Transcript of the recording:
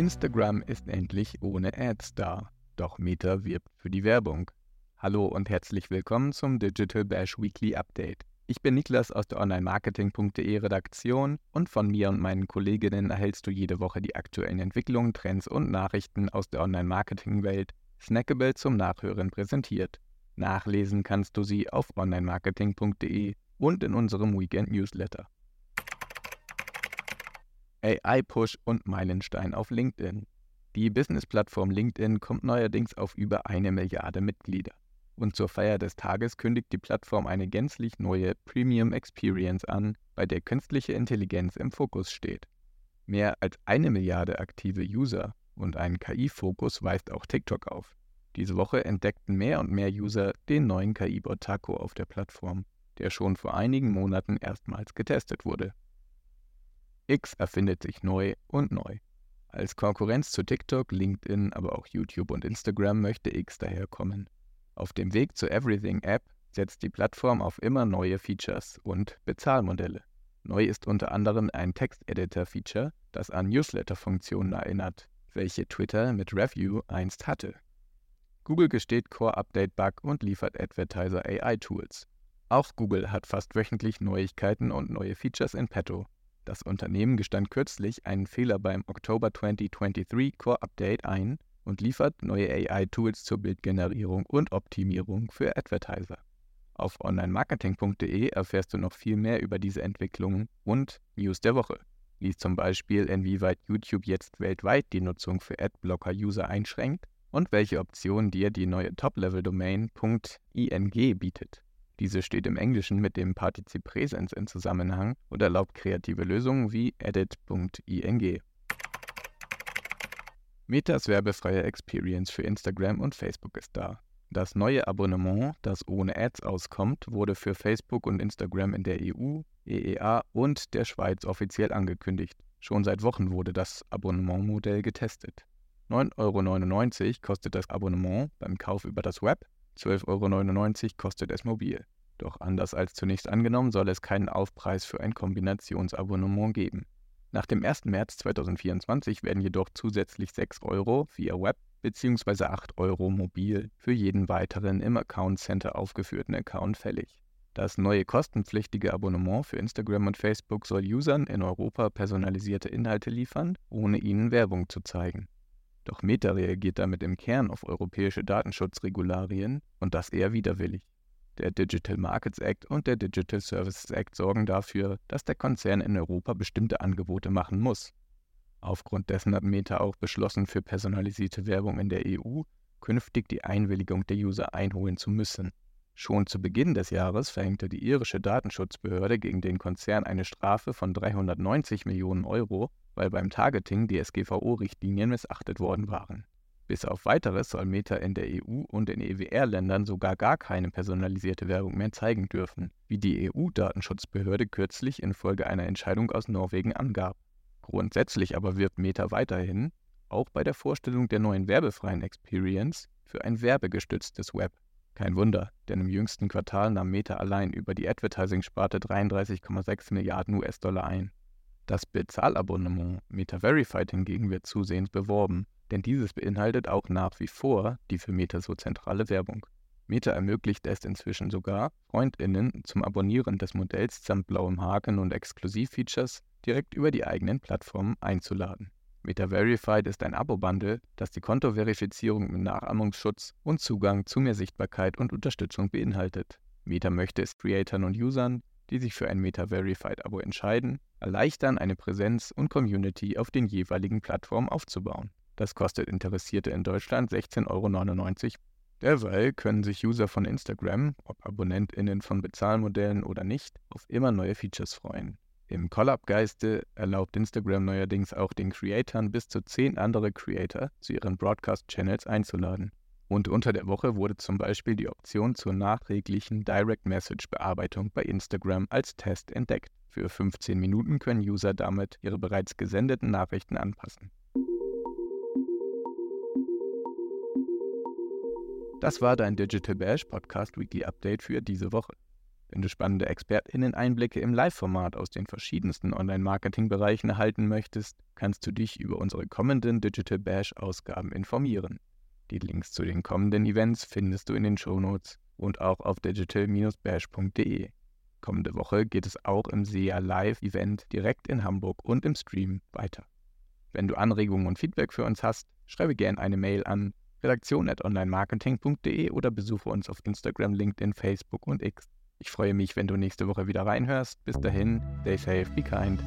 Instagram ist endlich ohne Ads da, doch Meta wirbt für die Werbung. Hallo und herzlich willkommen zum Digital Bash Weekly Update. Ich bin Niklas aus der Online-Marketing.de Redaktion und von mir und meinen Kolleginnen erhältst du jede Woche die aktuellen Entwicklungen, Trends und Nachrichten aus der Online-Marketing-Welt snackable zum Nachhören präsentiert. Nachlesen kannst du sie auf online-marketing.de und in unserem Weekend-Newsletter. AI-Push und Meilenstein auf LinkedIn. Die Business-Plattform LinkedIn kommt neuerdings auf über eine Milliarde Mitglieder. Und zur Feier des Tages kündigt die Plattform eine gänzlich neue Premium Experience an, bei der künstliche Intelligenz im Fokus steht. Mehr als eine Milliarde aktive User und einen KI-Fokus weist auch TikTok auf. Diese Woche entdeckten mehr und mehr User den neuen KI-Bot Taco auf der Plattform, der schon vor einigen Monaten erstmals getestet wurde. X erfindet sich neu und neu. Als Konkurrenz zu TikTok, LinkedIn, aber auch YouTube und Instagram möchte X daherkommen. Auf dem Weg zur Everything App setzt die Plattform auf immer neue Features und Bezahlmodelle. Neu ist unter anderem ein Texteditor-Feature, das an Newsletter-Funktionen erinnert, welche Twitter mit Review einst hatte. Google gesteht Core-Update-Bug und liefert Advertiser AI-Tools. Auch Google hat fast wöchentlich Neuigkeiten und neue Features in petto, das Unternehmen gestand kürzlich einen Fehler beim Oktober 2023 Core Update ein und liefert neue AI-Tools zur Bildgenerierung und Optimierung für Advertiser. Auf onlinemarketing.de erfährst du noch viel mehr über diese Entwicklungen und News der Woche. Lies zum Beispiel, inwieweit YouTube jetzt weltweit die Nutzung für Adblocker-User einschränkt und welche Optionen dir die neue Top-Level-Domain .ing bietet. Diese steht im Englischen mit dem Partizip Präsens in Zusammenhang und erlaubt kreative Lösungen wie edit.ing. Metas werbefreie Experience für Instagram und Facebook ist da. Das neue Abonnement, das ohne Ads auskommt, wurde für Facebook und Instagram in der EU, EEA und der Schweiz offiziell angekündigt. Schon seit Wochen wurde das Abonnementmodell getestet. 9,99 Euro kostet das Abonnement beim Kauf über das Web 12,99 Euro kostet es mobil. Doch anders als zunächst angenommen, soll es keinen Aufpreis für ein Kombinationsabonnement geben. Nach dem 1. März 2024 werden jedoch zusätzlich 6 Euro via Web bzw. 8 Euro mobil für jeden weiteren im Account Center aufgeführten Account fällig. Das neue kostenpflichtige Abonnement für Instagram und Facebook soll Usern in Europa personalisierte Inhalte liefern, ohne ihnen Werbung zu zeigen. Doch Meta reagiert damit im Kern auf europäische Datenschutzregularien und das eher widerwillig. Der Digital Markets Act und der Digital Services Act sorgen dafür, dass der Konzern in Europa bestimmte Angebote machen muss. Aufgrund dessen hat Meta auch beschlossen, für personalisierte Werbung in der EU künftig die Einwilligung der User einholen zu müssen. Schon zu Beginn des Jahres verhängte die irische Datenschutzbehörde gegen den Konzern eine Strafe von 390 Millionen Euro weil beim Targeting DSGVO-Richtlinien missachtet worden waren. Bis auf weiteres soll Meta in der EU und in EWR-Ländern sogar gar keine personalisierte Werbung mehr zeigen dürfen, wie die EU-Datenschutzbehörde kürzlich infolge einer Entscheidung aus Norwegen angab. Grundsätzlich aber wirbt Meta weiterhin, auch bei der Vorstellung der neuen werbefreien Experience, für ein werbegestütztes Web. Kein Wunder, denn im jüngsten Quartal nahm Meta allein über die Advertising-Sparte 33,6 Milliarden US-Dollar ein. Das Bezahlabonnement Meta Verified hingegen wird zusehends beworben, denn dieses beinhaltet auch nach wie vor die für Meta so zentrale Werbung. Meta ermöglicht es inzwischen sogar, FreundInnen zum Abonnieren des Modells samt blauem Haken und Exklusivfeatures direkt über die eigenen Plattformen einzuladen. Meta Verified ist ein Abo-Bundle, das die Kontoverifizierung mit Nachahmungsschutz und Zugang zu mehr Sichtbarkeit und Unterstützung beinhaltet. Meta möchte es Creatern und Usern, die sich für ein Meta-Verified-Abo entscheiden, erleichtern, eine Präsenz und Community auf den jeweiligen Plattformen aufzubauen. Das kostet Interessierte in Deutschland 16,99 Euro. Derweil können sich User von Instagram, ob AbonnentInnen von Bezahlmodellen oder nicht, auf immer neue Features freuen. Im Collab-Geiste erlaubt Instagram neuerdings auch den Creatoren bis zu 10 andere Creator zu ihren Broadcast-Channels einzuladen. Und unter der Woche wurde zum Beispiel die Option zur nachträglichen Direct Message Bearbeitung bei Instagram als Test entdeckt. Für 15 Minuten können User damit ihre bereits gesendeten Nachrichten anpassen. Das war dein Digital Bash Podcast Weekly Update für diese Woche. Wenn du spannende ExpertInnen-Einblicke im Live-Format aus den verschiedensten Online-Marketing-Bereichen erhalten möchtest, kannst du dich über unsere kommenden Digital Bash-Ausgaben informieren. Die Links zu den kommenden Events findest du in den Shownotes und auch auf digital-bash.de. Kommende Woche geht es auch im SEA Live-Event direkt in Hamburg und im Stream weiter. Wenn du Anregungen und Feedback für uns hast, schreibe gerne eine Mail an redaktion.onlinemarketing.de oder besuche uns auf Instagram, LinkedIn, Facebook und X. Ich freue mich, wenn du nächste Woche wieder reinhörst. Bis dahin, stay safe, be kind.